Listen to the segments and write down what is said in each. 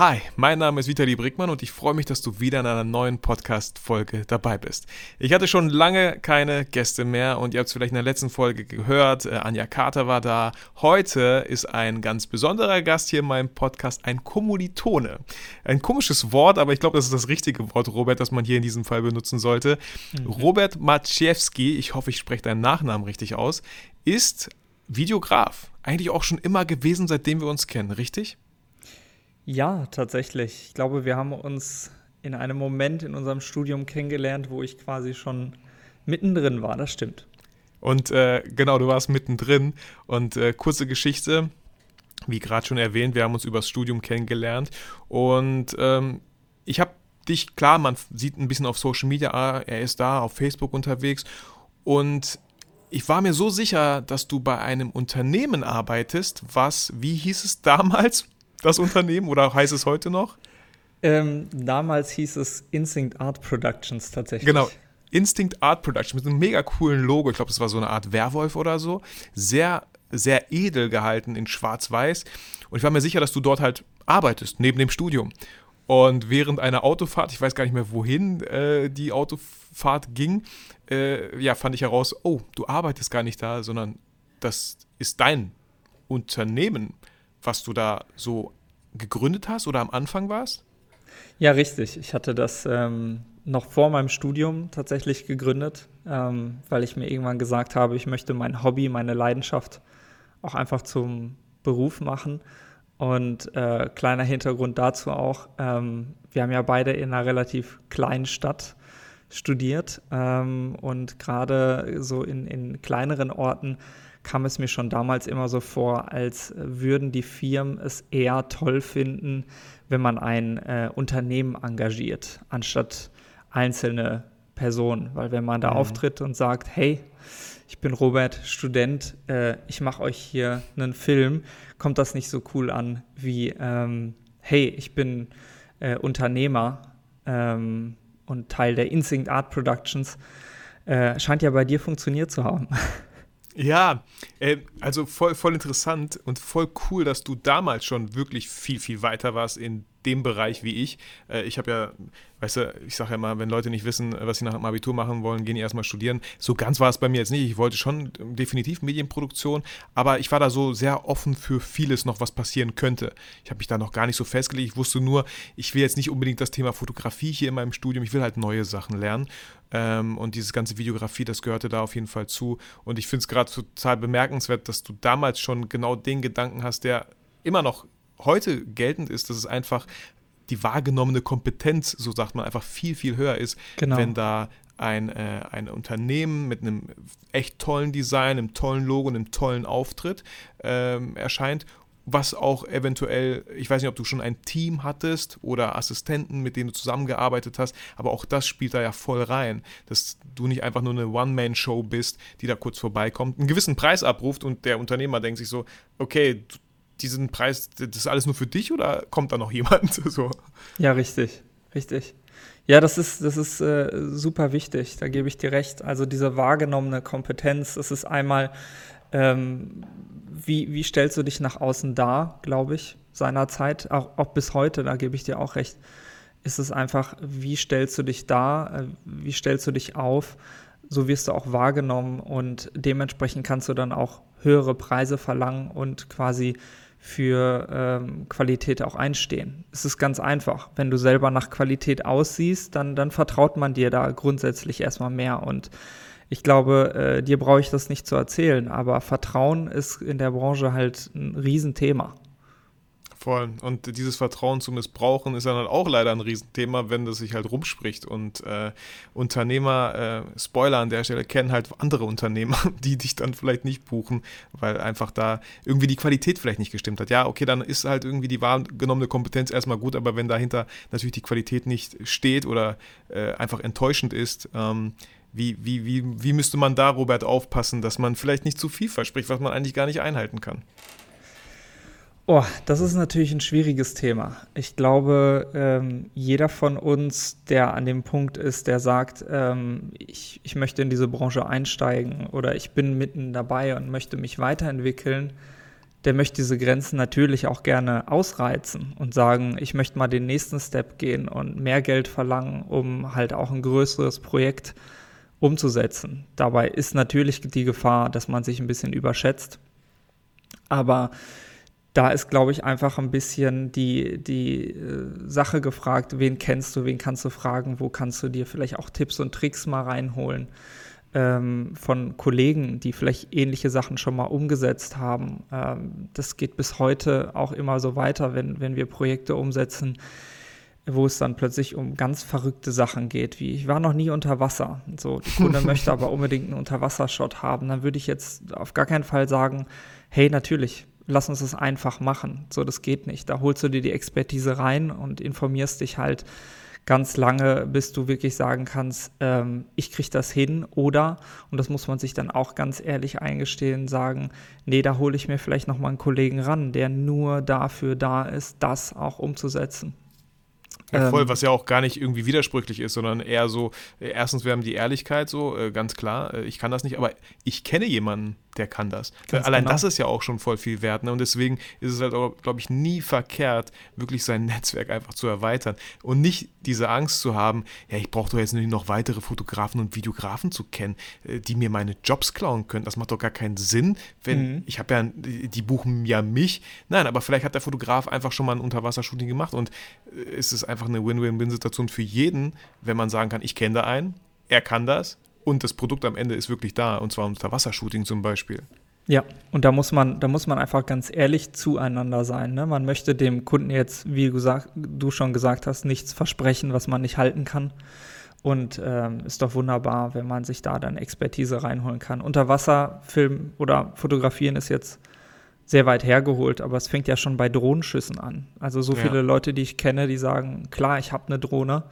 Hi, mein Name ist Vitali Brickmann und ich freue mich, dass du wieder in einer neuen Podcast-Folge dabei bist. Ich hatte schon lange keine Gäste mehr und ihr habt es vielleicht in der letzten Folge gehört. Äh, Anja Carter war da. Heute ist ein ganz besonderer Gast hier in meinem Podcast, ein Kommilitone. Ein komisches Wort, aber ich glaube, das ist das richtige Wort, Robert, das man hier in diesem Fall benutzen sollte. Mhm. Robert Maciejewski, ich hoffe, ich spreche deinen Nachnamen richtig aus, ist Videograf. Eigentlich auch schon immer gewesen, seitdem wir uns kennen, richtig? Ja, tatsächlich. Ich glaube, wir haben uns in einem Moment in unserem Studium kennengelernt, wo ich quasi schon mittendrin war. Das stimmt. Und äh, genau, du warst mittendrin. Und äh, kurze Geschichte, wie gerade schon erwähnt, wir haben uns übers Studium kennengelernt. Und ähm, ich habe dich, klar, man sieht ein bisschen auf Social Media, ah, er ist da, auf Facebook unterwegs. Und ich war mir so sicher, dass du bei einem Unternehmen arbeitest, was, wie hieß es damals? Das Unternehmen oder heißt es heute noch? Ähm, damals hieß es Instinct Art Productions tatsächlich. Genau. Instinct Art Productions mit einem mega coolen Logo. Ich glaube, das war so eine Art Werwolf oder so. Sehr, sehr edel gehalten in Schwarz-Weiß. Und ich war mir sicher, dass du dort halt arbeitest, neben dem Studium. Und während einer Autofahrt, ich weiß gar nicht mehr, wohin äh, die Autofahrt ging, äh, ja, fand ich heraus, oh, du arbeitest gar nicht da, sondern das ist dein Unternehmen was du da so gegründet hast oder am Anfang warst? Ja, richtig. Ich hatte das ähm, noch vor meinem Studium tatsächlich gegründet, ähm, weil ich mir irgendwann gesagt habe, ich möchte mein Hobby, meine Leidenschaft auch einfach zum Beruf machen. Und äh, kleiner Hintergrund dazu auch, ähm, wir haben ja beide in einer relativ kleinen Stadt studiert ähm, und gerade so in, in kleineren Orten kam es mir schon damals immer so vor, als würden die Firmen es eher toll finden, wenn man ein äh, Unternehmen engagiert, anstatt einzelne Personen. Weil wenn man da mhm. auftritt und sagt, hey, ich bin Robert, Student, äh, ich mache euch hier einen Film, kommt das nicht so cool an wie, ähm, hey, ich bin äh, Unternehmer ähm, und Teil der Instinct Art Productions. Äh, scheint ja bei dir funktioniert zu haben. Ja, äh, also voll, voll interessant und voll cool, dass du damals schon wirklich viel, viel weiter warst in dem Bereich wie ich. Äh, ich habe ja, weißt du, ich sage ja mal, wenn Leute nicht wissen, was sie nach dem Abitur machen wollen, gehen die erstmal studieren. So ganz war es bei mir jetzt nicht. Ich wollte schon definitiv Medienproduktion, aber ich war da so sehr offen für vieles noch, was passieren könnte. Ich habe mich da noch gar nicht so festgelegt. Ich wusste nur, ich will jetzt nicht unbedingt das Thema Fotografie hier in meinem Studium. Ich will halt neue Sachen lernen. Ähm, und dieses ganze Videografie, das gehörte da auf jeden Fall zu. Und ich finde es gerade total bemerkenswert, dass du damals schon genau den Gedanken hast, der immer noch heute geltend ist, dass es einfach die wahrgenommene Kompetenz, so sagt man, einfach viel, viel höher ist, genau. wenn da ein, äh, ein Unternehmen mit einem echt tollen Design, einem tollen Logo, einem tollen Auftritt ähm, erscheint was auch eventuell, ich weiß nicht, ob du schon ein Team hattest oder Assistenten, mit denen du zusammengearbeitet hast, aber auch das spielt da ja voll rein, dass du nicht einfach nur eine One-Man-Show bist, die da kurz vorbeikommt, einen gewissen Preis abruft und der Unternehmer denkt sich so, okay, diesen Preis, das ist alles nur für dich oder kommt da noch jemand? so. Ja, richtig, richtig. Ja, das ist, das ist äh, super wichtig, da gebe ich dir recht. Also diese wahrgenommene Kompetenz, das ist einmal, ähm, wie, wie stellst du dich nach außen dar, glaube ich, seinerzeit, auch, auch bis heute, da gebe ich dir auch recht, ist es einfach, wie stellst du dich dar, äh, wie stellst du dich auf, so wirst du auch wahrgenommen und dementsprechend kannst du dann auch höhere Preise verlangen und quasi für ähm, Qualität auch einstehen. Es ist ganz einfach. Wenn du selber nach Qualität aussiehst, dann, dann vertraut man dir da grundsätzlich erstmal mehr. Und ich glaube, äh, dir brauche ich das nicht zu erzählen, aber Vertrauen ist in der Branche halt ein Riesenthema. Voll. Und dieses Vertrauen zu missbrauchen ist dann halt auch leider ein Riesenthema, wenn das sich halt rumspricht. Und äh, Unternehmer, äh, Spoiler an der Stelle, kennen halt andere Unternehmer, die dich dann vielleicht nicht buchen, weil einfach da irgendwie die Qualität vielleicht nicht gestimmt hat. Ja, okay, dann ist halt irgendwie die wahrgenommene Kompetenz erstmal gut, aber wenn dahinter natürlich die Qualität nicht steht oder äh, einfach enttäuschend ist, ähm, wie, wie, wie, wie müsste man da, Robert, aufpassen, dass man vielleicht nicht zu viel verspricht, was man eigentlich gar nicht einhalten kann? Oh, das ist natürlich ein schwieriges Thema. Ich glaube, ähm, jeder von uns, der an dem Punkt ist, der sagt, ähm, ich, ich möchte in diese Branche einsteigen oder ich bin mitten dabei und möchte mich weiterentwickeln, der möchte diese Grenzen natürlich auch gerne ausreizen und sagen, ich möchte mal den nächsten Step gehen und mehr Geld verlangen, um halt auch ein größeres Projekt umzusetzen. Dabei ist natürlich die Gefahr, dass man sich ein bisschen überschätzt. Aber da ist, glaube ich, einfach ein bisschen die, die äh, Sache gefragt, wen kennst du, wen kannst du fragen, wo kannst du dir vielleicht auch Tipps und Tricks mal reinholen ähm, von Kollegen, die vielleicht ähnliche Sachen schon mal umgesetzt haben. Ähm, das geht bis heute auch immer so weiter, wenn, wenn wir Projekte umsetzen, wo es dann plötzlich um ganz verrückte Sachen geht, wie ich war noch nie unter Wasser. So, der Kunde möchte aber unbedingt einen Unterwassershot haben. Dann würde ich jetzt auf gar keinen Fall sagen, hey, natürlich, lass uns das einfach machen. So, das geht nicht. Da holst du dir die Expertise rein und informierst dich halt ganz lange, bis du wirklich sagen kannst, ähm, ich kriege das hin oder, und das muss man sich dann auch ganz ehrlich eingestehen, sagen, nee, da hole ich mir vielleicht nochmal einen Kollegen ran, der nur dafür da ist, das auch umzusetzen. Ja, voll, ähm, was ja auch gar nicht irgendwie widersprüchlich ist, sondern eher so, äh, erstens, wir haben die Ehrlichkeit so, äh, ganz klar, äh, ich kann das nicht, aber ich kenne jemanden, der kann das. Ganz Allein genau. das ist ja auch schon voll viel wert. Ne? Und deswegen ist es halt, glaube ich, nie verkehrt, wirklich sein Netzwerk einfach zu erweitern und nicht diese Angst zu haben, ja, ich brauche doch jetzt nicht noch weitere Fotografen und Videografen zu kennen, die mir meine Jobs klauen können. Das macht doch gar keinen Sinn, wenn mhm. ich habe ja, die buchen ja mich. Nein, aber vielleicht hat der Fotograf einfach schon mal ein Unterwassershooting gemacht und es ist einfach eine Win-Win-Win-Situation für jeden, wenn man sagen kann, ich kenne da einen, er kann das und das Produkt am Ende ist wirklich da, und zwar unter Wassershooting zum Beispiel. Ja, und da muss man, da muss man einfach ganz ehrlich zueinander sein. Ne? Man möchte dem Kunden jetzt, wie du, gesagt, du schon gesagt hast, nichts versprechen, was man nicht halten kann. Und ähm, ist doch wunderbar, wenn man sich da dann Expertise reinholen kann. Unterwasserfilm oder Fotografieren ist jetzt sehr weit hergeholt, aber es fängt ja schon bei Drohnenschüssen an. Also so ja. viele Leute, die ich kenne, die sagen, klar, ich habe eine Drohne,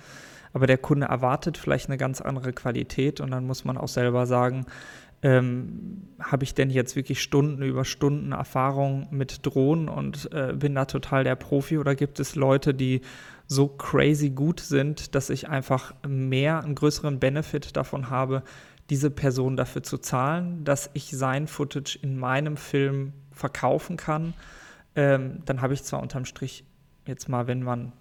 aber der Kunde erwartet vielleicht eine ganz andere Qualität und dann muss man auch selber sagen, ähm, habe ich denn jetzt wirklich Stunden über Stunden Erfahrung mit Drohnen und äh, bin da total der Profi oder gibt es Leute, die so crazy gut sind, dass ich einfach mehr, einen größeren Benefit davon habe, diese Person dafür zu zahlen, dass ich sein Footage in meinem Film verkaufen kann, ähm, dann habe ich zwar unterm Strich jetzt mal, wenn man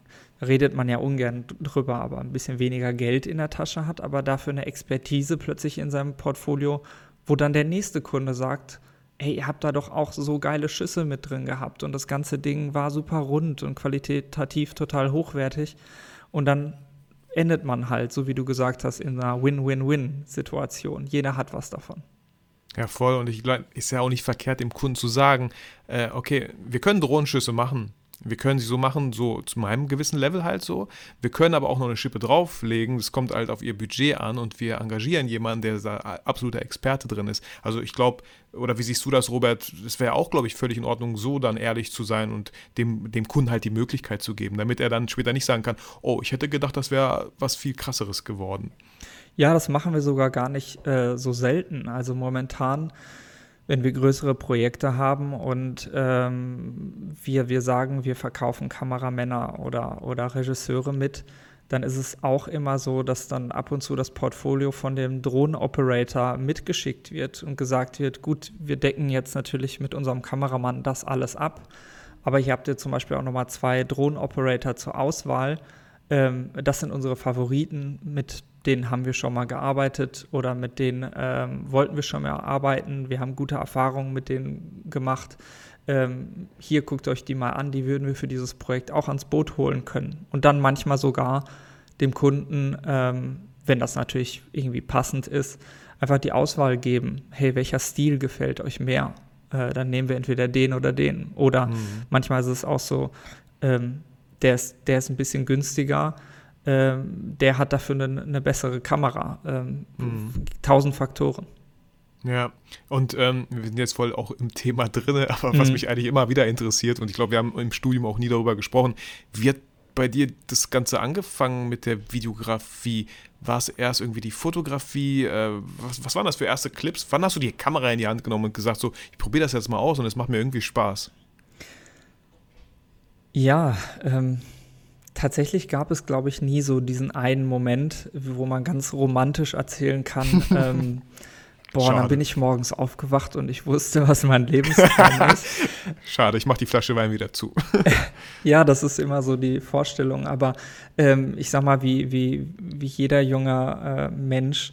redet man ja ungern drüber, aber ein bisschen weniger Geld in der Tasche hat, aber dafür eine Expertise plötzlich in seinem Portfolio, wo dann der nächste Kunde sagt, ey, ihr habt da doch auch so geile Schüsse mit drin gehabt und das ganze Ding war super rund und qualitativ total hochwertig und dann endet man halt, so wie du gesagt hast, in einer Win-Win-Win-Situation. Jeder hat was davon. Ja, voll. Und ich glaube, ist ja auch nicht verkehrt, dem Kunden zu sagen, äh, okay, wir können Drohnenschüsse machen, wir können sie so machen, so zu meinem gewissen Level halt so. Wir können aber auch noch eine Schippe drauflegen. Das kommt halt auf ihr Budget an und wir engagieren jemanden, der da absoluter Experte drin ist. Also ich glaube, oder wie siehst du das, Robert? Es wäre auch, glaube ich, völlig in Ordnung, so dann ehrlich zu sein und dem, dem Kunden halt die Möglichkeit zu geben, damit er dann später nicht sagen kann, oh, ich hätte gedacht, das wäre was viel krasseres geworden. Ja, das machen wir sogar gar nicht äh, so selten. Also momentan wenn wir größere Projekte haben und ähm, wir, wir sagen, wir verkaufen Kameramänner oder, oder Regisseure mit, dann ist es auch immer so, dass dann ab und zu das Portfolio von dem Drohnenoperator mitgeschickt wird und gesagt wird, gut, wir decken jetzt natürlich mit unserem Kameramann das alles ab, aber hier habt ihr zum Beispiel auch nochmal zwei Drohnenoperator zur Auswahl. Ähm, das sind unsere Favoriten, mit denen haben wir schon mal gearbeitet oder mit denen ähm, wollten wir schon mal arbeiten. Wir haben gute Erfahrungen mit denen gemacht. Ähm, hier guckt euch die mal an, die würden wir für dieses Projekt auch ans Boot holen können. Und dann manchmal sogar dem Kunden, ähm, wenn das natürlich irgendwie passend ist, einfach die Auswahl geben. Hey, welcher Stil gefällt euch mehr? Äh, dann nehmen wir entweder den oder den. Oder mhm. manchmal ist es auch so, ähm, der, ist, der ist ein bisschen günstiger ähm, der hat dafür eine, eine bessere Kamera. Ähm, mhm. Tausend Faktoren. Ja, und ähm, wir sind jetzt voll auch im Thema drin, aber was mhm. mich eigentlich immer wieder interessiert, und ich glaube, wir haben im Studium auch nie darüber gesprochen, wie hat bei dir das Ganze angefangen mit der Videografie? War es erst irgendwie die Fotografie? Äh, was, was waren das für erste Clips? Wann hast du die Kamera in die Hand genommen und gesagt, so, ich probiere das jetzt mal aus und es macht mir irgendwie Spaß? Ja, ähm, tatsächlich gab es, glaube ich, nie so diesen einen Moment, wo man ganz romantisch erzählen kann. ähm, boah, Schade. dann bin ich morgens aufgewacht und ich wusste, was mein Lebensplan ist. Schade, ich mache die Flasche Wein wieder zu. ja, das ist immer so die Vorstellung. Aber ähm, ich sag mal, wie, wie, wie jeder junger äh, Mensch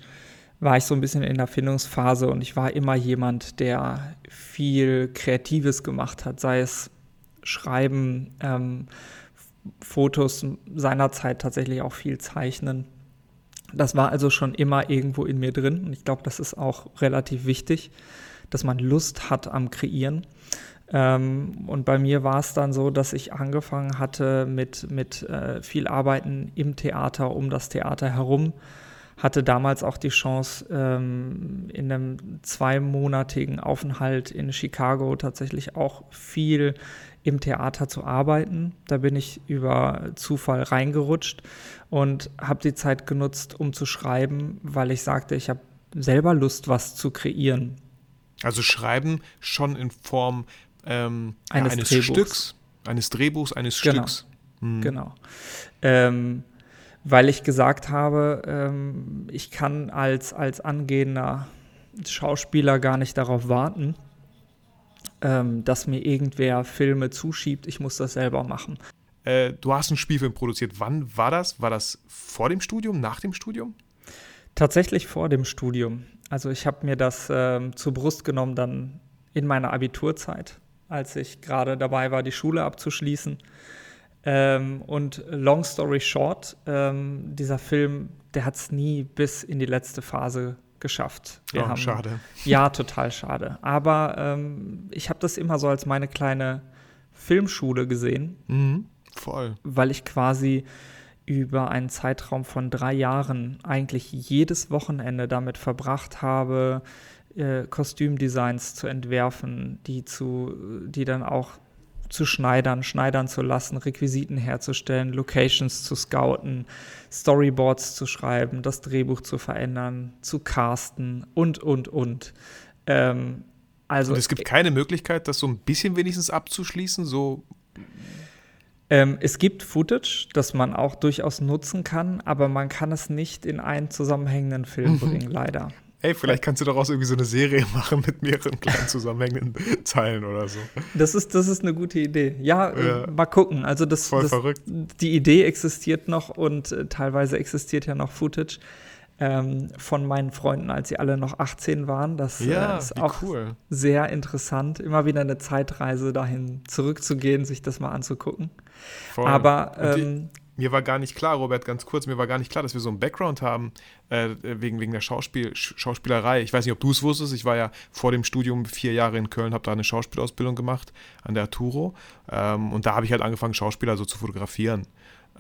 war ich so ein bisschen in der Findungsphase und ich war immer jemand, der viel Kreatives gemacht hat, sei es Schreiben, ähm, Fotos seinerzeit tatsächlich auch viel zeichnen. Das war also schon immer irgendwo in mir drin und ich glaube, das ist auch relativ wichtig, dass man Lust hat am Kreieren. Ähm, und bei mir war es dann so, dass ich angefangen hatte mit, mit äh, viel Arbeiten im Theater, um das Theater herum hatte damals auch die Chance, ähm, in einem zweimonatigen Aufenthalt in Chicago tatsächlich auch viel im Theater zu arbeiten. Da bin ich über Zufall reingerutscht und habe die Zeit genutzt, um zu schreiben, weil ich sagte, ich habe selber Lust, was zu kreieren. Also schreiben schon in Form ähm, eines, ja, eines Stücks, eines Drehbuchs, eines genau. Stücks. Hm. Genau. Ähm, weil ich gesagt habe, ähm, ich kann als, als angehender Schauspieler gar nicht darauf warten, ähm, dass mir irgendwer Filme zuschiebt. Ich muss das selber machen. Äh, du hast einen Spielfilm produziert. Wann war das? War das vor dem Studium, nach dem Studium? Tatsächlich vor dem Studium. Also ich habe mir das ähm, zur Brust genommen dann in meiner Abiturzeit, als ich gerade dabei war, die Schule abzuschließen ähm, und long story short, ähm, dieser Film, der hat es nie bis in die letzte Phase geschafft. Wir oh, haben, schade. Ja, total schade. Aber ähm, ich habe das immer so als meine kleine Filmschule gesehen. Mhm, voll. Weil ich quasi über einen Zeitraum von drei Jahren eigentlich jedes Wochenende damit verbracht habe, äh, Kostümdesigns zu entwerfen, die zu, die dann auch zu schneidern, schneidern zu lassen, Requisiten herzustellen, Locations zu scouten, Storyboards zu schreiben, das Drehbuch zu verändern, zu casten und, und, und. Ähm, also, und es gibt keine Möglichkeit, das so ein bisschen wenigstens abzuschließen, so ähm, es gibt Footage, das man auch durchaus nutzen kann, aber man kann es nicht in einen zusammenhängenden Film mhm. bringen, leider. Ey, vielleicht kannst du daraus irgendwie so eine Serie machen mit mehreren kleinen zusammenhängenden Zeilen oder so. Das ist, das ist eine gute Idee. Ja, äh, ja. Äh, mal gucken. Also das, Voll das, verrückt. Die Idee existiert noch und äh, teilweise existiert ja noch Footage ähm, von meinen Freunden, als sie alle noch 18 waren. Das ja, äh, ist auch cool. sehr interessant, immer wieder eine Zeitreise dahin zurückzugehen, sich das mal anzugucken. Voll. Aber ähm, mir war gar nicht klar, Robert, ganz kurz, mir war gar nicht klar, dass wir so einen Background haben, äh, wegen, wegen der Schauspiel, Schauspielerei. Ich weiß nicht, ob du es wusstest, ich war ja vor dem Studium vier Jahre in Köln, habe da eine Schauspielausbildung gemacht an der Arturo. Ähm, und da habe ich halt angefangen, Schauspieler so zu fotografieren.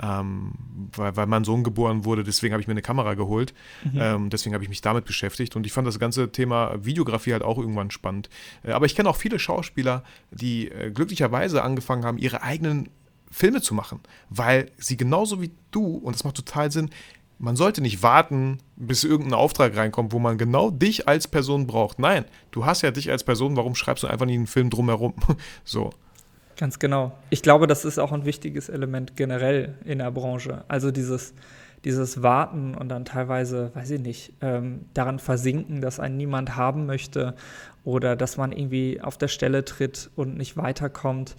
Ähm, weil, weil mein Sohn geboren wurde, deswegen habe ich mir eine Kamera geholt. Mhm. Ähm, deswegen habe ich mich damit beschäftigt. Und ich fand das ganze Thema Videografie halt auch irgendwann spannend. Äh, aber ich kenne auch viele Schauspieler, die äh, glücklicherweise angefangen haben, ihre eigenen Filme zu machen, weil sie genauso wie du, und das macht total Sinn, man sollte nicht warten, bis irgendein Auftrag reinkommt, wo man genau dich als Person braucht. Nein, du hast ja dich als Person, warum schreibst du einfach nicht einen Film drumherum? so. Ganz genau. Ich glaube, das ist auch ein wichtiges Element generell in der Branche. Also dieses, dieses Warten und dann teilweise, weiß ich nicht, ähm, daran versinken, dass einen niemand haben möchte oder dass man irgendwie auf der Stelle tritt und nicht weiterkommt.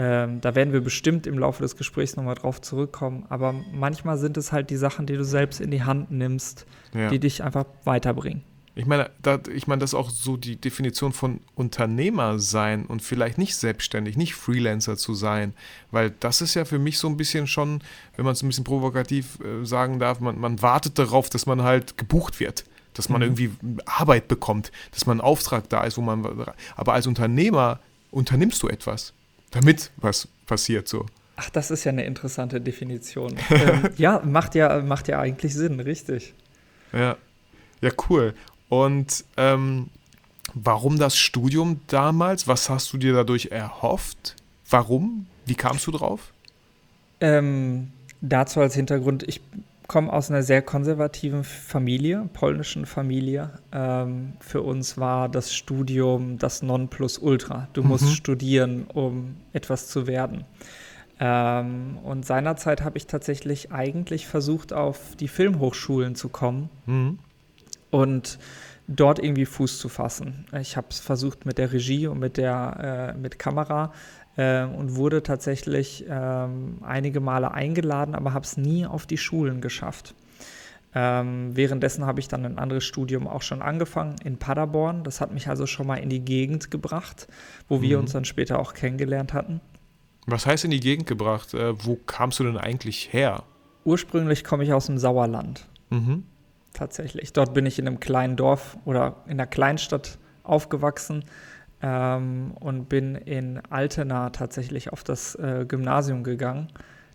Ähm, da werden wir bestimmt im Laufe des Gesprächs nochmal drauf zurückkommen. Aber manchmal sind es halt die Sachen, die du selbst in die Hand nimmst, ja. die dich einfach weiterbringen. Ich meine, da, ich meine, das ist auch so die Definition von Unternehmer sein und vielleicht nicht selbstständig, nicht Freelancer zu sein, weil das ist ja für mich so ein bisschen schon, wenn man es ein bisschen provokativ äh, sagen darf, man, man wartet darauf, dass man halt gebucht wird, dass man mhm. irgendwie Arbeit bekommt, dass man ein Auftrag da ist, wo man, aber als Unternehmer unternimmst du etwas damit was passiert so. Ach, das ist ja eine interessante Definition. ähm, ja, macht ja, macht ja eigentlich Sinn, richtig. Ja, ja, cool. Und ähm, warum das Studium damals? Was hast du dir dadurch erhofft? Warum? Wie kamst du drauf? Ähm, dazu als Hintergrund, ich komme aus einer sehr konservativen Familie, polnischen Familie. Ähm, für uns war das Studium das Nonplusultra. Du musst mhm. studieren, um etwas zu werden. Ähm, und seinerzeit habe ich tatsächlich eigentlich versucht, auf die Filmhochschulen zu kommen mhm. und dort irgendwie Fuß zu fassen. Ich habe es versucht mit der Regie und mit der äh, mit Kamera äh, und wurde tatsächlich ähm, einige Male eingeladen, aber habe es nie auf die Schulen geschafft. Ähm, währenddessen habe ich dann ein anderes Studium auch schon angefangen in Paderborn. Das hat mich also schon mal in die Gegend gebracht, wo mhm. wir uns dann später auch kennengelernt hatten. Was heißt in die Gegend gebracht? Äh, wo kamst du denn eigentlich her? Ursprünglich komme ich aus dem Sauerland. Mhm. Tatsächlich. Dort bin ich in einem kleinen Dorf oder in einer Kleinstadt aufgewachsen ähm, und bin in Altena tatsächlich auf das äh, Gymnasium gegangen,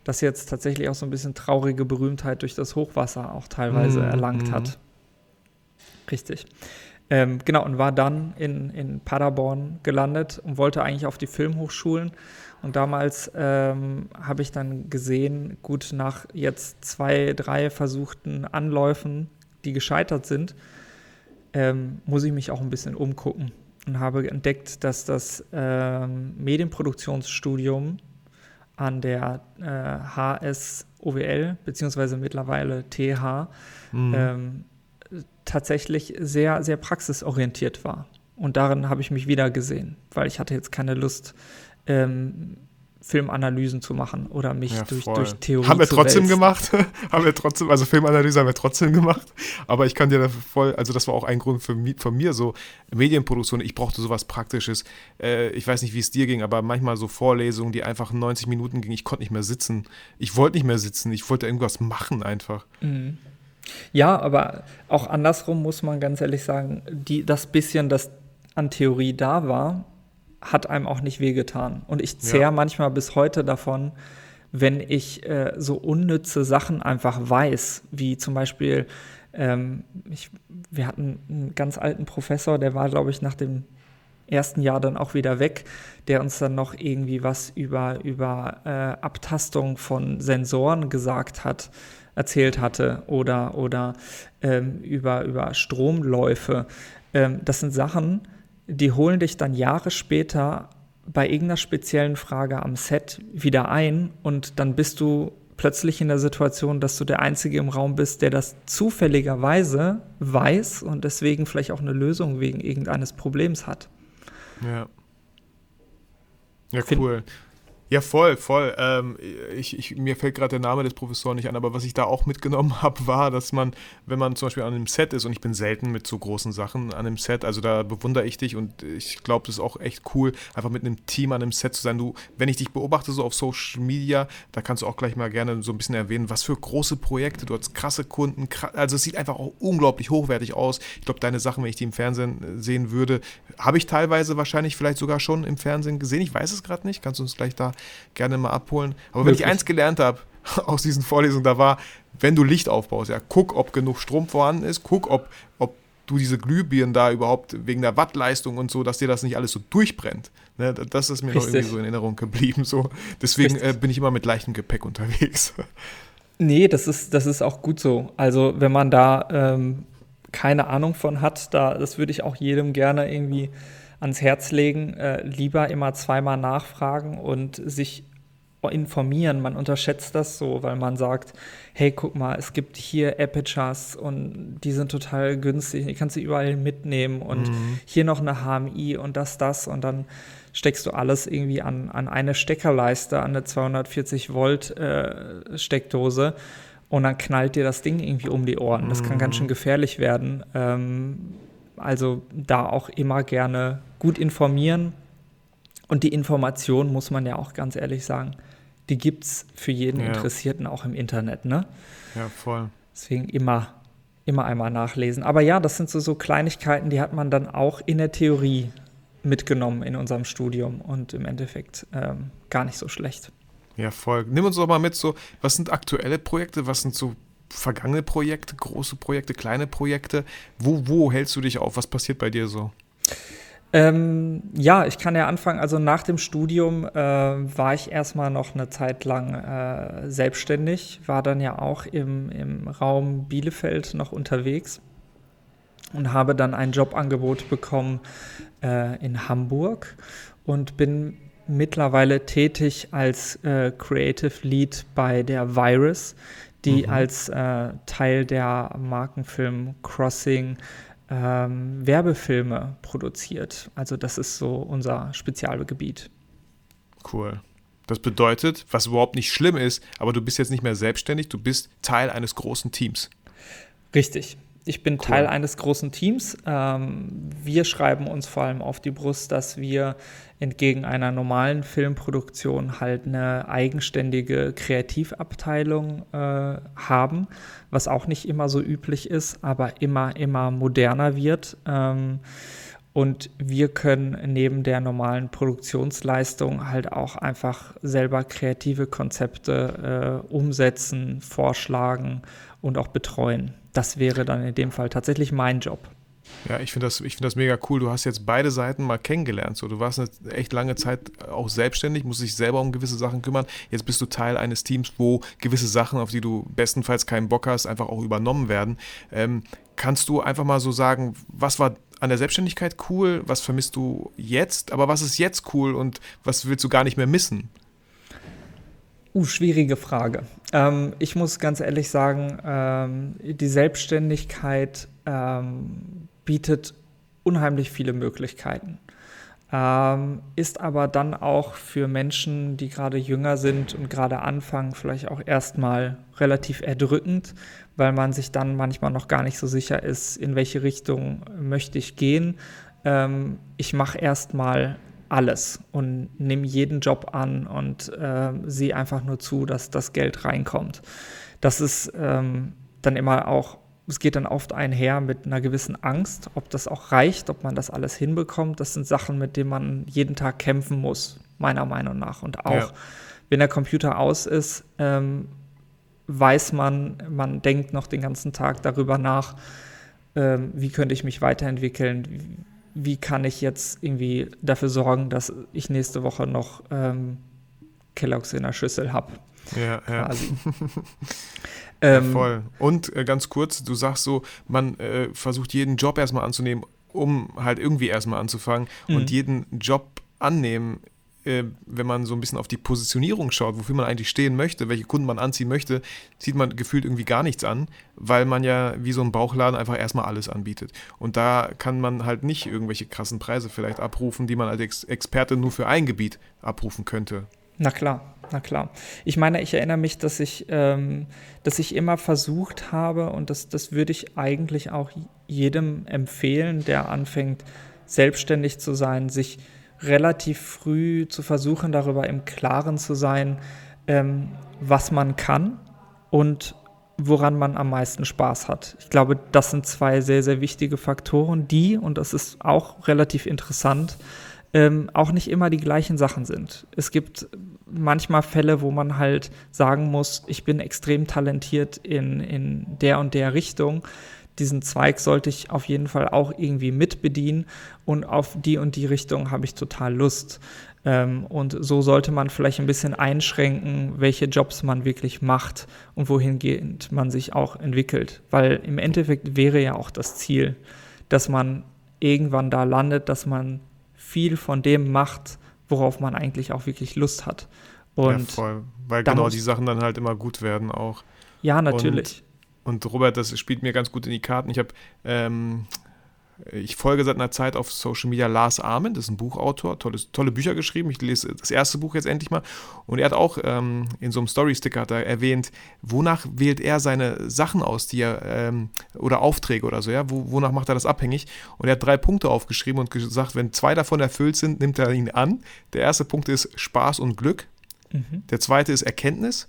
das jetzt tatsächlich auch so ein bisschen traurige Berühmtheit durch das Hochwasser auch teilweise mhm. erlangt hat. Mhm. Richtig. Ähm, genau, und war dann in, in Paderborn gelandet und wollte eigentlich auf die Filmhochschulen und damals ähm, habe ich dann gesehen, gut, nach jetzt zwei, drei versuchten Anläufen, die gescheitert sind, ähm, muss ich mich auch ein bisschen umgucken und habe entdeckt, dass das ähm, Medienproduktionsstudium an der äh, HSOWL, beziehungsweise mittlerweile TH, mhm. ähm, tatsächlich sehr, sehr praxisorientiert war. Und darin habe ich mich wieder gesehen, weil ich hatte jetzt keine Lust, ähm, Filmanalysen zu machen oder mich ja, durch, durch Theorie Haben wir trotzdem wälzen. gemacht. haben wir trotzdem, also Filmanalyse haben wir trotzdem gemacht. Aber ich kann dir da voll, also das war auch ein Grund für von mir, so Medienproduktion, ich brauchte sowas Praktisches. Äh, ich weiß nicht, wie es dir ging, aber manchmal so Vorlesungen, die einfach 90 Minuten gingen, ich konnte nicht mehr sitzen. Ich wollte nicht mehr sitzen, ich wollte irgendwas machen einfach. Mhm. Ja, aber auch andersrum muss man ganz ehrlich sagen, die, das bisschen, das an Theorie da war, hat einem auch nicht wehgetan. Und ich zehre ja. manchmal bis heute davon, wenn ich äh, so unnütze Sachen einfach weiß, wie zum Beispiel, ähm, ich, wir hatten einen ganz alten Professor, der war, glaube ich, nach dem ersten Jahr dann auch wieder weg, der uns dann noch irgendwie was über, über äh, Abtastung von Sensoren gesagt hat, erzählt hatte oder, oder ähm, über, über Stromläufe. Ähm, das sind Sachen, die holen dich dann Jahre später bei irgendeiner speziellen Frage am Set wieder ein und dann bist du plötzlich in der Situation, dass du der Einzige im Raum bist, der das zufälligerweise weiß und deswegen vielleicht auch eine Lösung wegen irgendeines Problems hat. Ja. Ja, cool. Ja, voll, voll. Ähm, ich, ich, mir fällt gerade der Name des Professors nicht an, aber was ich da auch mitgenommen habe, war, dass man, wenn man zum Beispiel an einem Set ist, und ich bin selten mit so großen Sachen an einem Set, also da bewundere ich dich und ich glaube, das ist auch echt cool, einfach mit einem Team an einem Set zu sein. Du, wenn ich dich beobachte, so auf Social Media, da kannst du auch gleich mal gerne so ein bisschen erwähnen, was für große Projekte, du hast krasse Kunden, also es sieht einfach auch unglaublich hochwertig aus. Ich glaube, deine Sachen, wenn ich die im Fernsehen äh, sehen würde, habe ich teilweise wahrscheinlich vielleicht sogar schon im Fernsehen gesehen. Ich weiß es gerade nicht. Kannst du uns gleich da gerne mal abholen. Aber Wirklich? wenn ich eins gelernt habe aus diesen Vorlesungen, da war, wenn du Licht aufbaust, ja, guck, ob genug Strom vorhanden ist, guck, ob, ob du diese Glühbirnen da überhaupt wegen der Wattleistung und so, dass dir das nicht alles so durchbrennt. Ne, das ist mir Richtig. noch irgendwie so in Erinnerung geblieben. So. Deswegen äh, bin ich immer mit leichtem Gepäck unterwegs. Nee, das ist, das ist auch gut so. Also wenn man da ähm, keine Ahnung von hat, da, das würde ich auch jedem gerne irgendwie ans Herz legen, äh, lieber immer zweimal nachfragen und sich informieren. Man unterschätzt das so, weil man sagt, hey, guck mal, es gibt hier Apertures und die sind total günstig, die kannst du überall mitnehmen und mhm. hier noch eine HMI und das, das und dann steckst du alles irgendwie an, an eine Steckerleiste, an eine 240 Volt äh, Steckdose und dann knallt dir das Ding irgendwie um die Ohren. Das kann ganz schön mhm. gefährlich werden. Ähm, also da auch immer gerne gut informieren. Und die Information, muss man ja auch ganz ehrlich sagen, die gibt es für jeden ja. Interessierten auch im Internet, ne? Ja, voll. Deswegen immer, immer einmal nachlesen. Aber ja, das sind so, so Kleinigkeiten, die hat man dann auch in der Theorie mitgenommen in unserem Studium und im Endeffekt ähm, gar nicht so schlecht. Ja, voll. Nimm uns doch mal mit, so, was sind aktuelle Projekte, was sind so vergangene Projekte, große Projekte, kleine Projekte? Wo, wo hältst du dich auf? Was passiert bei dir so? Ähm, ja, ich kann ja anfangen. Also nach dem Studium äh, war ich erstmal noch eine Zeit lang äh, selbstständig, war dann ja auch im, im Raum Bielefeld noch unterwegs und habe dann ein Jobangebot bekommen äh, in Hamburg und bin mittlerweile tätig als äh, Creative Lead bei der Virus, die mhm. als äh, Teil der Markenfilm Crossing ähm, Werbefilme produziert. Also das ist so unser Spezialgebiet. Cool. Das bedeutet, was überhaupt nicht schlimm ist, aber du bist jetzt nicht mehr selbstständig, du bist Teil eines großen Teams. Richtig. Ich bin cool. Teil eines großen Teams. Ähm, wir schreiben uns vor allem auf die Brust, dass wir entgegen einer normalen Filmproduktion halt eine eigenständige Kreativabteilung äh, haben, was auch nicht immer so üblich ist, aber immer, immer moderner wird. Ähm, und wir können neben der normalen Produktionsleistung halt auch einfach selber kreative Konzepte äh, umsetzen, vorschlagen und auch betreuen. Das wäre dann in dem Fall tatsächlich mein Job. Ja, ich finde das, find das mega cool. Du hast jetzt beide Seiten mal kennengelernt. So, du warst eine echt lange Zeit auch selbstständig, musst dich selber um gewisse Sachen kümmern. Jetzt bist du Teil eines Teams, wo gewisse Sachen, auf die du bestenfalls keinen Bock hast, einfach auch übernommen werden. Ähm, kannst du einfach mal so sagen, was war an der Selbstständigkeit cool, was vermisst du jetzt, aber was ist jetzt cool und was willst du gar nicht mehr missen? Uh, schwierige Frage. Ähm, ich muss ganz ehrlich sagen, ähm, die Selbstständigkeit ähm, bietet unheimlich viele Möglichkeiten. Ähm, ist aber dann auch für Menschen, die gerade jünger sind und gerade anfangen, vielleicht auch erstmal relativ erdrückend, weil man sich dann manchmal noch gar nicht so sicher ist, in welche Richtung möchte ich gehen. Ähm, ich mache erstmal alles und nehme jeden Job an und äh, sehe einfach nur zu, dass das Geld reinkommt. Das ist ähm, dann immer auch, es geht dann oft einher mit einer gewissen Angst, ob das auch reicht, ob man das alles hinbekommt. Das sind Sachen, mit denen man jeden Tag kämpfen muss, meiner Meinung nach. Und auch, ja. wenn der Computer aus ist, ähm, weiß man, man denkt noch den ganzen Tag darüber nach, ähm, wie könnte ich mich weiterentwickeln, wie kann ich jetzt irgendwie dafür sorgen, dass ich nächste Woche noch ähm, Kelloggs in der Schüssel habe. Ja, ja. ja ähm, voll. Und äh, ganz kurz, du sagst so, man äh, versucht jeden Job erstmal anzunehmen, um halt irgendwie erstmal anzufangen. Mhm. Und jeden Job annehmen äh, wenn man so ein bisschen auf die Positionierung schaut, wofür man eigentlich stehen möchte, welche Kunden man anziehen möchte, zieht man gefühlt irgendwie gar nichts an, weil man ja wie so ein Bauchladen einfach erstmal alles anbietet. Und da kann man halt nicht irgendwelche krassen Preise vielleicht abrufen, die man als Ex Experte nur für ein Gebiet abrufen könnte. Na klar, na klar. Ich meine, ich erinnere mich, dass ich, ähm, dass ich immer versucht habe, und das, das würde ich eigentlich auch jedem empfehlen, der anfängt, selbstständig zu sein, sich relativ früh zu versuchen, darüber im Klaren zu sein, ähm, was man kann und woran man am meisten Spaß hat. Ich glaube, das sind zwei sehr, sehr wichtige Faktoren, die, und das ist auch relativ interessant, ähm, auch nicht immer die gleichen Sachen sind. Es gibt manchmal Fälle, wo man halt sagen muss, ich bin extrem talentiert in, in der und der Richtung diesen Zweig sollte ich auf jeden Fall auch irgendwie mitbedienen und auf die und die Richtung habe ich total Lust. Ähm, und so sollte man vielleicht ein bisschen einschränken, welche Jobs man wirklich macht und wohingehend man sich auch entwickelt. Weil im Endeffekt wäre ja auch das Ziel, dass man irgendwann da landet, dass man viel von dem macht, worauf man eigentlich auch wirklich Lust hat. Und ja, voll. Weil genau die Sachen dann halt immer gut werden auch. Ja, natürlich. Und Robert, das spielt mir ganz gut in die Karten. Ich habe, ähm, ich folge seit einer Zeit auf Social Media Lars Armin, das ist ein Buchautor, tolles, tolle Bücher geschrieben. Ich lese das erste Buch jetzt endlich mal. Und er hat auch ähm, in so einem Story-Sticker erwähnt, wonach wählt er seine Sachen aus, die er, ähm, oder Aufträge oder so, ja, Wo, wonach macht er das abhängig? Und er hat drei Punkte aufgeschrieben und gesagt, wenn zwei davon erfüllt sind, nimmt er ihn an. Der erste Punkt ist Spaß und Glück. Mhm. Der zweite ist Erkenntnis.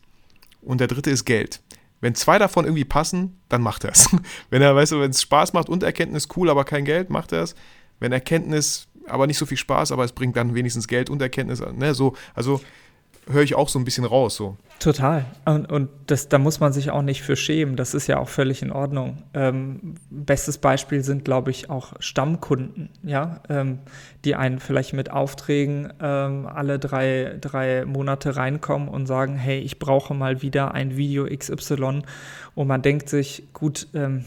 Und der dritte ist Geld. Wenn zwei davon irgendwie passen, dann macht er es. wenn er, weißt du, wenn es Spaß macht und Erkenntnis cool, aber kein Geld, macht er es. Wenn Erkenntnis aber nicht so viel Spaß, aber es bringt dann wenigstens Geld und Erkenntnis, ne, so, also höre ich auch so ein bisschen raus. So. Total. Und, und das, da muss man sich auch nicht für schämen. Das ist ja auch völlig in Ordnung. Ähm, bestes Beispiel sind, glaube ich, auch Stammkunden, ja, ähm, die einen vielleicht mit Aufträgen ähm, alle drei, drei Monate reinkommen und sagen, hey, ich brauche mal wieder ein Video XY. Und man denkt sich, gut, ähm,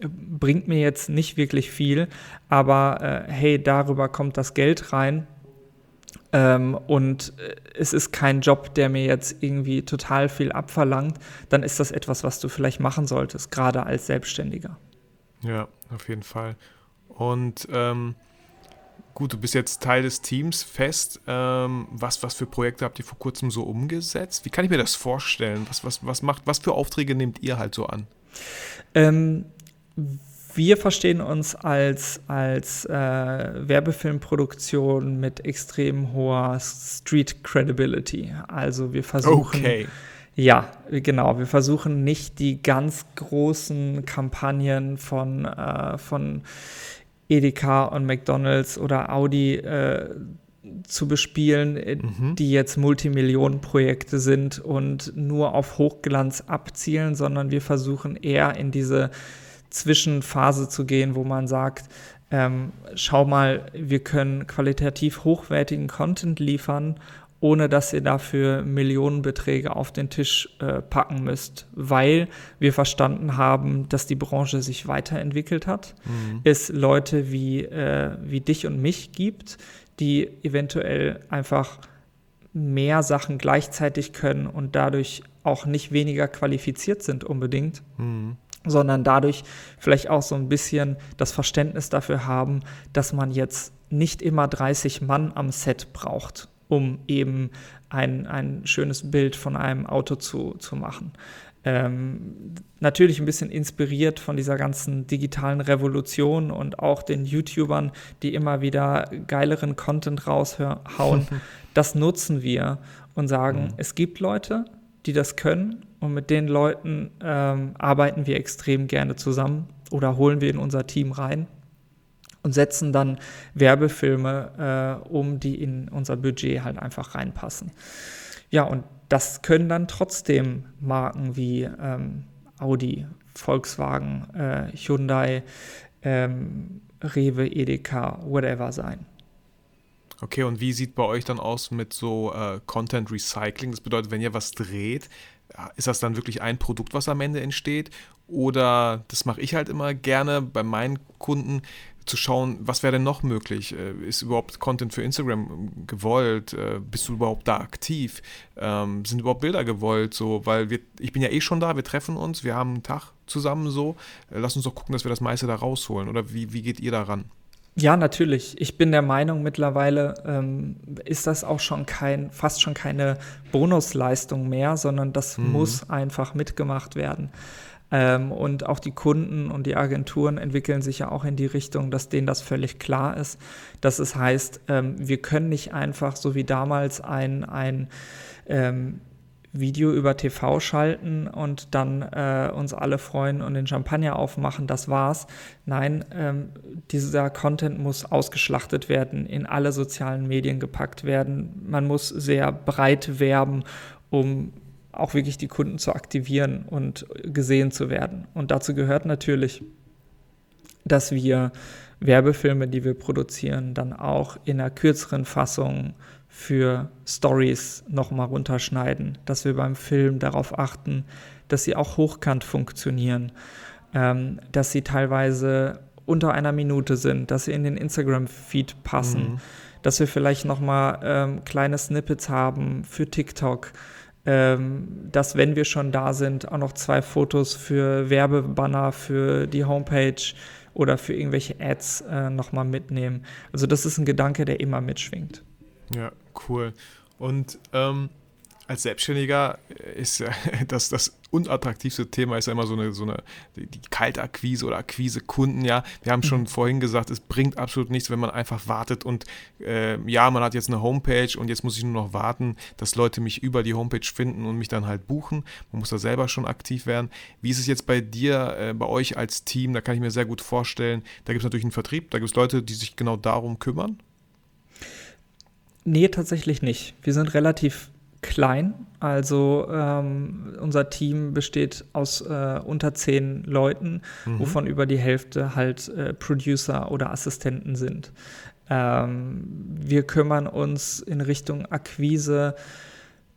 bringt mir jetzt nicht wirklich viel, aber äh, hey, darüber kommt das Geld rein ähm, und äh, es ist kein Job, der mir jetzt irgendwie total viel abverlangt, dann ist das etwas, was du vielleicht machen solltest, gerade als Selbstständiger. Ja, auf jeden Fall. Und ähm, gut, du bist jetzt Teil des Teams fest. Ähm, was, was für Projekte habt ihr vor kurzem so umgesetzt? Wie kann ich mir das vorstellen? Was, was, was, macht, was für Aufträge nehmt ihr halt so an? Ähm, wir verstehen uns als, als äh, Werbefilmproduktion mit extrem hoher Street Credibility. Also wir versuchen. Okay. Ja, genau. Wir versuchen nicht die ganz großen Kampagnen von, äh, von Edeka und McDonalds oder Audi äh, zu bespielen, äh, mhm. die jetzt Multimillionenprojekte sind und nur auf Hochglanz abzielen, sondern wir versuchen eher in diese Zwischenphase zu gehen, wo man sagt, ähm, schau mal, wir können qualitativ hochwertigen Content liefern, ohne dass ihr dafür Millionenbeträge auf den Tisch äh, packen müsst, weil wir verstanden haben, dass die Branche sich weiterentwickelt hat, mhm. es Leute wie, äh, wie dich und mich gibt, die eventuell einfach mehr Sachen gleichzeitig können und dadurch auch nicht weniger qualifiziert sind unbedingt. Mhm sondern dadurch vielleicht auch so ein bisschen das Verständnis dafür haben, dass man jetzt nicht immer 30 Mann am Set braucht, um eben ein, ein schönes Bild von einem Auto zu, zu machen. Ähm, natürlich ein bisschen inspiriert von dieser ganzen digitalen Revolution und auch den YouTubern, die immer wieder geileren Content raushauen. das nutzen wir und sagen, mhm. es gibt Leute, die das können und mit den Leuten ähm, arbeiten wir extrem gerne zusammen oder holen wir in unser Team rein und setzen dann Werbefilme äh, um, die in unser Budget halt einfach reinpassen. Ja, und das können dann trotzdem Marken wie ähm, Audi, Volkswagen, äh, Hyundai, ähm, Rewe, Edeka, whatever sein. Okay, und wie sieht bei euch dann aus mit so äh, Content Recycling? Das bedeutet, wenn ihr was dreht, ist das dann wirklich ein Produkt, was am Ende entsteht? Oder das mache ich halt immer gerne bei meinen Kunden, zu schauen, was wäre denn noch möglich? Äh, ist überhaupt Content für Instagram gewollt? Äh, bist du überhaupt da aktiv? Ähm, sind überhaupt Bilder gewollt? So, weil wir, ich bin ja eh schon da, wir treffen uns, wir haben einen Tag zusammen so. Äh, lass uns doch gucken, dass wir das meiste da rausholen. Oder wie, wie geht ihr daran? Ja, natürlich. Ich bin der Meinung, mittlerweile ähm, ist das auch schon kein, fast schon keine Bonusleistung mehr, sondern das mhm. muss einfach mitgemacht werden. Ähm, und auch die Kunden und die Agenturen entwickeln sich ja auch in die Richtung, dass denen das völlig klar ist. Dass es heißt, ähm, wir können nicht einfach so wie damals ein, ein ähm, Video über TV schalten und dann äh, uns alle freuen und den Champagner aufmachen, das war's. Nein, ähm, dieser Content muss ausgeschlachtet werden, in alle sozialen Medien gepackt werden. Man muss sehr breit werben, um auch wirklich die Kunden zu aktivieren und gesehen zu werden. Und dazu gehört natürlich, dass wir Werbefilme, die wir produzieren, dann auch in einer kürzeren Fassung für Stories nochmal runterschneiden, dass wir beim Film darauf achten, dass sie auch hochkant funktionieren, ähm, dass sie teilweise unter einer Minute sind, dass sie in den Instagram-Feed passen, mhm. dass wir vielleicht nochmal ähm, kleine Snippets haben für TikTok, ähm, dass wenn wir schon da sind, auch noch zwei Fotos für Werbebanner für die Homepage oder für irgendwelche Ads äh, nochmal mitnehmen. Also das ist ein Gedanke, der immer mitschwingt. Ja, cool. Und ähm, als Selbstständiger ist ja das, das unattraktivste Thema ist ja immer so eine, so eine die Kaltakquise oder Akquise Kunden, ja. Wir haben schon mhm. vorhin gesagt, es bringt absolut nichts, wenn man einfach wartet und äh, ja, man hat jetzt eine Homepage und jetzt muss ich nur noch warten, dass Leute mich über die Homepage finden und mich dann halt buchen. Man muss da selber schon aktiv werden. Wie ist es jetzt bei dir, äh, bei euch als Team? Da kann ich mir sehr gut vorstellen, da gibt es natürlich einen Vertrieb, da gibt es Leute, die sich genau darum kümmern. Nee, tatsächlich nicht. Wir sind relativ klein. Also ähm, unser Team besteht aus äh, unter zehn Leuten, mhm. wovon über die Hälfte halt äh, Producer oder Assistenten sind. Ähm, wir kümmern uns in Richtung Akquise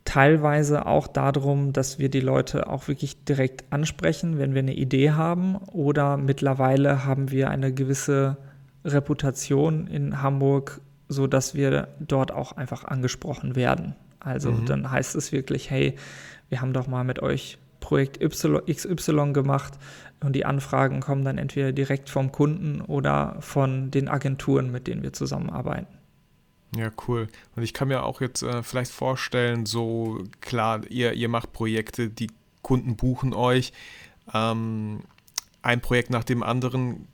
teilweise auch darum, dass wir die Leute auch wirklich direkt ansprechen, wenn wir eine Idee haben. Oder mittlerweile haben wir eine gewisse Reputation in Hamburg so dass wir dort auch einfach angesprochen werden. Also mhm. dann heißt es wirklich, hey, wir haben doch mal mit euch Projekt y, XY gemacht und die Anfragen kommen dann entweder direkt vom Kunden oder von den Agenturen, mit denen wir zusammenarbeiten. Ja, cool. Und ich kann mir auch jetzt äh, vielleicht vorstellen, so klar, ihr, ihr macht Projekte, die Kunden buchen euch, ähm, ein Projekt nach dem anderen.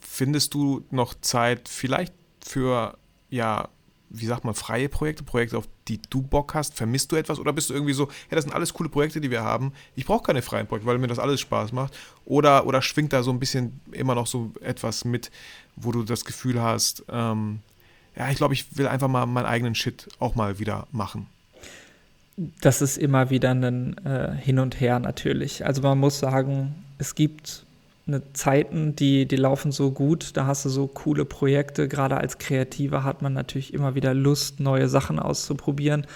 Findest du noch Zeit vielleicht für, ja, wie sagt man, freie Projekte, Projekte, auf die du Bock hast? Vermisst du etwas oder bist du irgendwie so, ja, das sind alles coole Projekte, die wir haben. Ich brauche keine freien Projekte, weil mir das alles Spaß macht. Oder, oder schwingt da so ein bisschen immer noch so etwas mit, wo du das Gefühl hast, ähm, ja, ich glaube, ich will einfach mal meinen eigenen Shit auch mal wieder machen. Das ist immer wieder ein äh, Hin und Her natürlich. Also man muss sagen, es gibt eine Zeiten, die, die laufen so gut, da hast du so coole Projekte. Gerade als Kreativer hat man natürlich immer wieder Lust, neue Sachen auszuprobieren,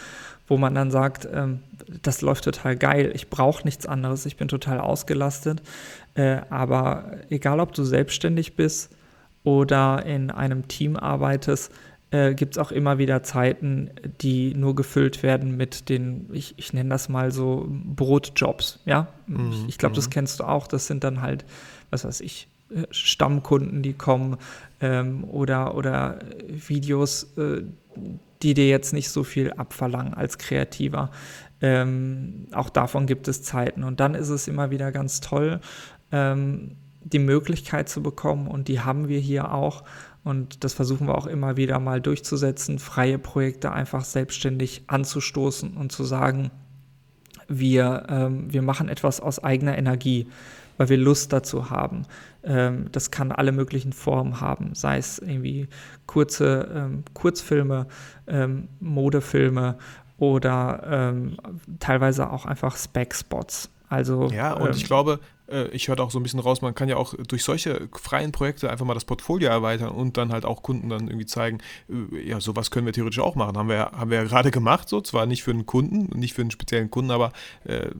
wo man dann sagt, ähm, das läuft total geil, ich brauche nichts anderes, ich bin total ausgelastet. Äh, aber egal, ob du selbstständig bist oder in einem Team arbeitest, äh, gibt es auch immer wieder Zeiten, die nur gefüllt werden mit den, ich, ich nenne das mal so Brotjobs. Ja, mhm. ich, ich glaube, das mhm. kennst du auch. Das sind dann halt, was weiß ich, äh, Stammkunden, die kommen ähm, oder, oder Videos, äh, die dir jetzt nicht so viel abverlangen als Kreativer. Ähm, auch davon gibt es Zeiten. Und dann ist es immer wieder ganz toll, ähm, die Möglichkeit zu bekommen, und die haben wir hier auch, und das versuchen wir auch immer wieder mal durchzusetzen, freie Projekte einfach selbstständig anzustoßen und zu sagen, wir, ähm, wir machen etwas aus eigener Energie, weil wir Lust dazu haben. Ähm, das kann alle möglichen Formen haben, sei es irgendwie kurze ähm, Kurzfilme, ähm, Modefilme oder ähm, teilweise auch einfach Spec-Spots. Also, ja, und ich ähm, glaube, ich höre auch so ein bisschen raus, man kann ja auch durch solche freien Projekte einfach mal das Portfolio erweitern und dann halt auch Kunden dann irgendwie zeigen, äh, ja, sowas können wir theoretisch auch machen. Haben wir, haben wir ja gerade gemacht, so zwar nicht für einen Kunden, nicht für einen speziellen Kunden, aber äh,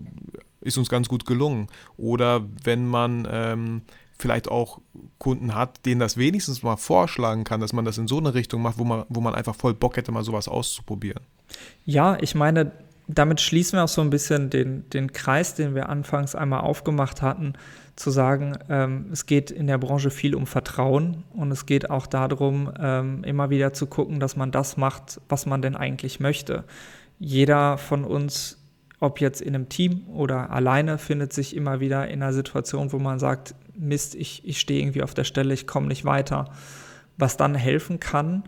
ist uns ganz gut gelungen. Oder wenn man ähm, vielleicht auch Kunden hat, denen das wenigstens mal vorschlagen kann, dass man das in so eine Richtung macht, wo man, wo man einfach voll Bock hätte, mal sowas auszuprobieren. Ja, ich meine, damit schließen wir auch so ein bisschen den, den Kreis, den wir anfangs einmal aufgemacht hatten, zu sagen, ähm, es geht in der Branche viel um Vertrauen und es geht auch darum, ähm, immer wieder zu gucken, dass man das macht, was man denn eigentlich möchte. Jeder von uns, ob jetzt in einem Team oder alleine, findet sich immer wieder in einer Situation, wo man sagt, Mist, ich, ich stehe irgendwie auf der Stelle, ich komme nicht weiter. Was dann helfen kann,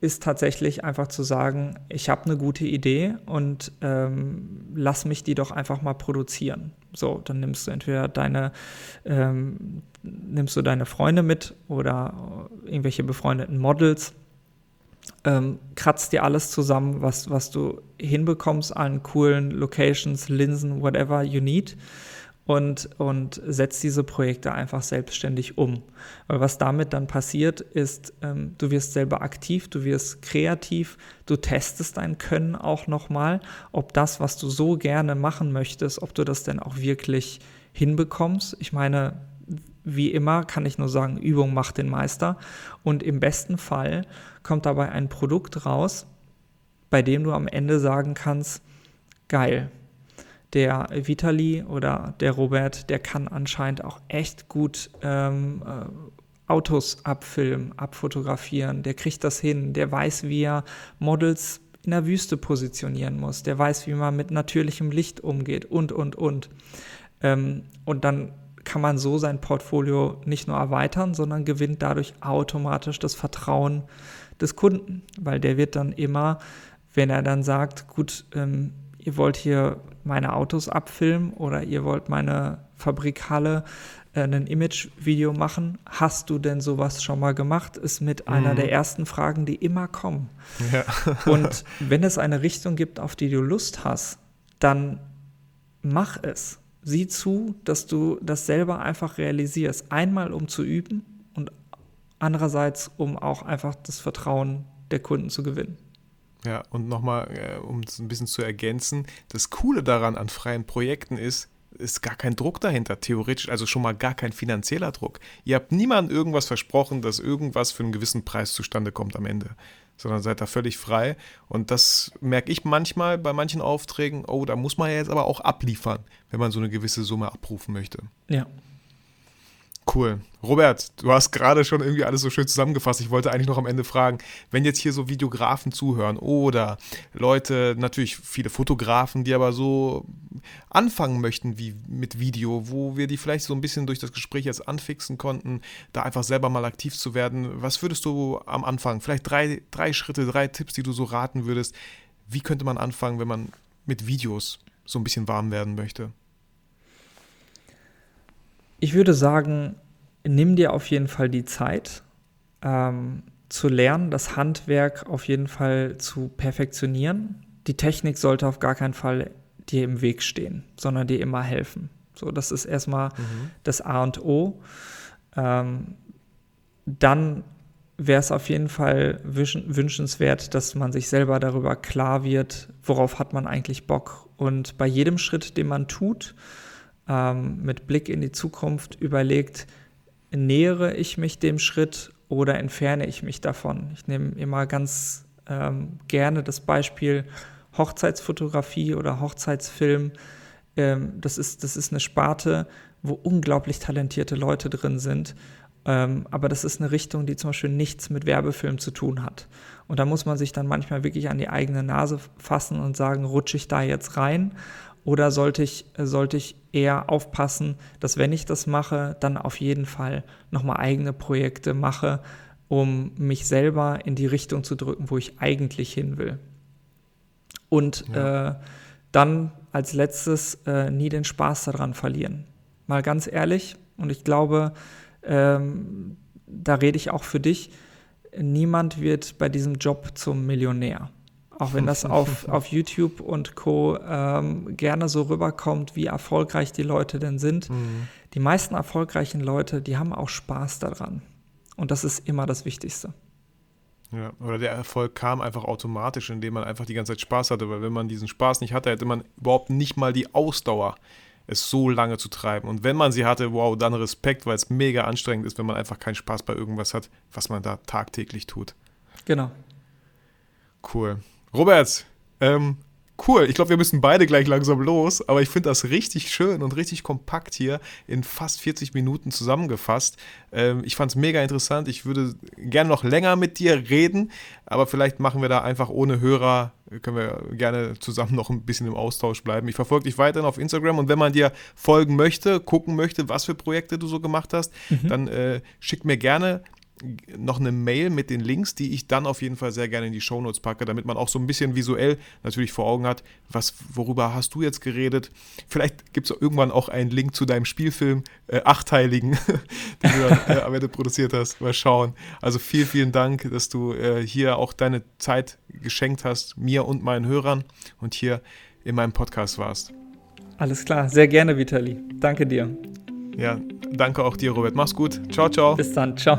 ist tatsächlich einfach zu sagen, ich habe eine gute Idee und ähm, lass mich die doch einfach mal produzieren. So, dann nimmst du entweder deine, ähm, nimmst du deine Freunde mit oder irgendwelche befreundeten Models, ähm, kratzt dir alles zusammen, was, was du hinbekommst an coolen Locations, Linsen, whatever you need und, und setzt diese Projekte einfach selbstständig um. Weil was damit dann passiert, ist, ähm, du wirst selber aktiv, du wirst kreativ, du testest dein Können auch nochmal, ob das, was du so gerne machen möchtest, ob du das denn auch wirklich hinbekommst. Ich meine, wie immer kann ich nur sagen, Übung macht den Meister. Und im besten Fall kommt dabei ein Produkt raus, bei dem du am Ende sagen kannst, geil, der Vitali oder der Robert, der kann anscheinend auch echt gut ähm, äh, Autos abfilmen, abfotografieren. Der kriegt das hin. Der weiß, wie er Models in der Wüste positionieren muss. Der weiß, wie man mit natürlichem Licht umgeht und, und, und. Ähm, und dann kann man so sein Portfolio nicht nur erweitern, sondern gewinnt dadurch automatisch das Vertrauen des Kunden, weil der wird dann immer, wenn er dann sagt, gut, ähm, ihr wollt hier meine Autos abfilmen oder ihr wollt meine Fabrikhalle äh, ein Image-Video machen. Hast du denn sowas schon mal gemacht? Ist mit mhm. einer der ersten Fragen, die immer kommen. Ja. Und wenn es eine Richtung gibt, auf die du Lust hast, dann mach es. Sieh zu, dass du das selber einfach realisierst. Einmal, um zu üben und andererseits, um auch einfach das Vertrauen der Kunden zu gewinnen. Ja, und nochmal, äh, um es ein bisschen zu ergänzen, das Coole daran an freien Projekten ist, ist gar kein Druck dahinter, theoretisch, also schon mal gar kein finanzieller Druck. Ihr habt niemandem irgendwas versprochen, dass irgendwas für einen gewissen Preis zustande kommt am Ende. sondern seid da völlig frei. Und das merke ich manchmal bei manchen Aufträgen, oh, da muss man ja jetzt aber auch abliefern, wenn man so eine gewisse Summe abrufen möchte. Ja. Cool. Robert, du hast gerade schon irgendwie alles so schön zusammengefasst. Ich wollte eigentlich noch am Ende fragen, wenn jetzt hier so Videografen zuhören oder Leute, natürlich viele Fotografen, die aber so anfangen möchten wie mit Video, wo wir die vielleicht so ein bisschen durch das Gespräch jetzt anfixen konnten, da einfach selber mal aktiv zu werden. Was würdest du am Anfang, vielleicht drei, drei Schritte, drei Tipps, die du so raten würdest, wie könnte man anfangen, wenn man mit Videos so ein bisschen warm werden möchte? Ich würde sagen, nimm dir auf jeden Fall die Zeit ähm, zu lernen, das Handwerk auf jeden Fall zu perfektionieren. Die Technik sollte auf gar keinen Fall dir im Weg stehen, sondern dir immer helfen. So, das ist erstmal mhm. das A und O. Ähm, dann wäre es auf jeden Fall wünschenswert, dass man sich selber darüber klar wird, worauf hat man eigentlich Bock. Und bei jedem Schritt, den man tut, ähm, mit Blick in die Zukunft überlegt, nähere ich mich dem Schritt oder entferne ich mich davon. Ich nehme immer ganz ähm, gerne das Beispiel Hochzeitsfotografie oder Hochzeitsfilm. Ähm, das, ist, das ist eine Sparte, wo unglaublich talentierte Leute drin sind. Ähm, aber das ist eine Richtung, die zum Beispiel nichts mit Werbefilm zu tun hat. Und da muss man sich dann manchmal wirklich an die eigene Nase fassen und sagen, rutsche ich da jetzt rein oder sollte ich, sollte ich eher aufpassen, dass wenn ich das mache, dann auf jeden Fall nochmal eigene Projekte mache, um mich selber in die Richtung zu drücken, wo ich eigentlich hin will. Und ja. äh, dann als letztes äh, nie den Spaß daran verlieren. Mal ganz ehrlich, und ich glaube, ähm, da rede ich auch für dich, niemand wird bei diesem Job zum Millionär. Auch wenn das auf, auf YouTube und Co. Ähm, gerne so rüberkommt, wie erfolgreich die Leute denn sind. Mhm. Die meisten erfolgreichen Leute, die haben auch Spaß daran. Und das ist immer das Wichtigste. Ja, oder der Erfolg kam einfach automatisch, indem man einfach die ganze Zeit Spaß hatte, weil wenn man diesen Spaß nicht hatte, hätte man überhaupt nicht mal die Ausdauer, es so lange zu treiben. Und wenn man sie hatte, wow, dann Respekt, weil es mega anstrengend ist, wenn man einfach keinen Spaß bei irgendwas hat, was man da tagtäglich tut. Genau. Cool. Robert, ähm, cool. Ich glaube, wir müssen beide gleich langsam los, aber ich finde das richtig schön und richtig kompakt hier in fast 40 Minuten zusammengefasst. Ähm, ich fand es mega interessant. Ich würde gerne noch länger mit dir reden, aber vielleicht machen wir da einfach ohne Hörer, können wir gerne zusammen noch ein bisschen im Austausch bleiben. Ich verfolge dich weiterhin auf Instagram und wenn man dir folgen möchte, gucken möchte, was für Projekte du so gemacht hast, mhm. dann äh, schick mir gerne noch eine Mail mit den Links, die ich dann auf jeden Fall sehr gerne in die Shownotes packe, damit man auch so ein bisschen visuell natürlich vor Augen hat, was, worüber hast du jetzt geredet. Vielleicht gibt es irgendwann auch einen Link zu deinem Spielfilm, äh, achteiligen, den du dann äh, am Ende produziert hast. Mal schauen. Also vielen, vielen Dank, dass du äh, hier auch deine Zeit geschenkt hast, mir und meinen Hörern und hier in meinem Podcast warst. Alles klar, sehr gerne, Vitali. Danke dir. Ja, danke auch dir, Robert. Mach's gut. Ciao, ciao. Bis dann. Ciao.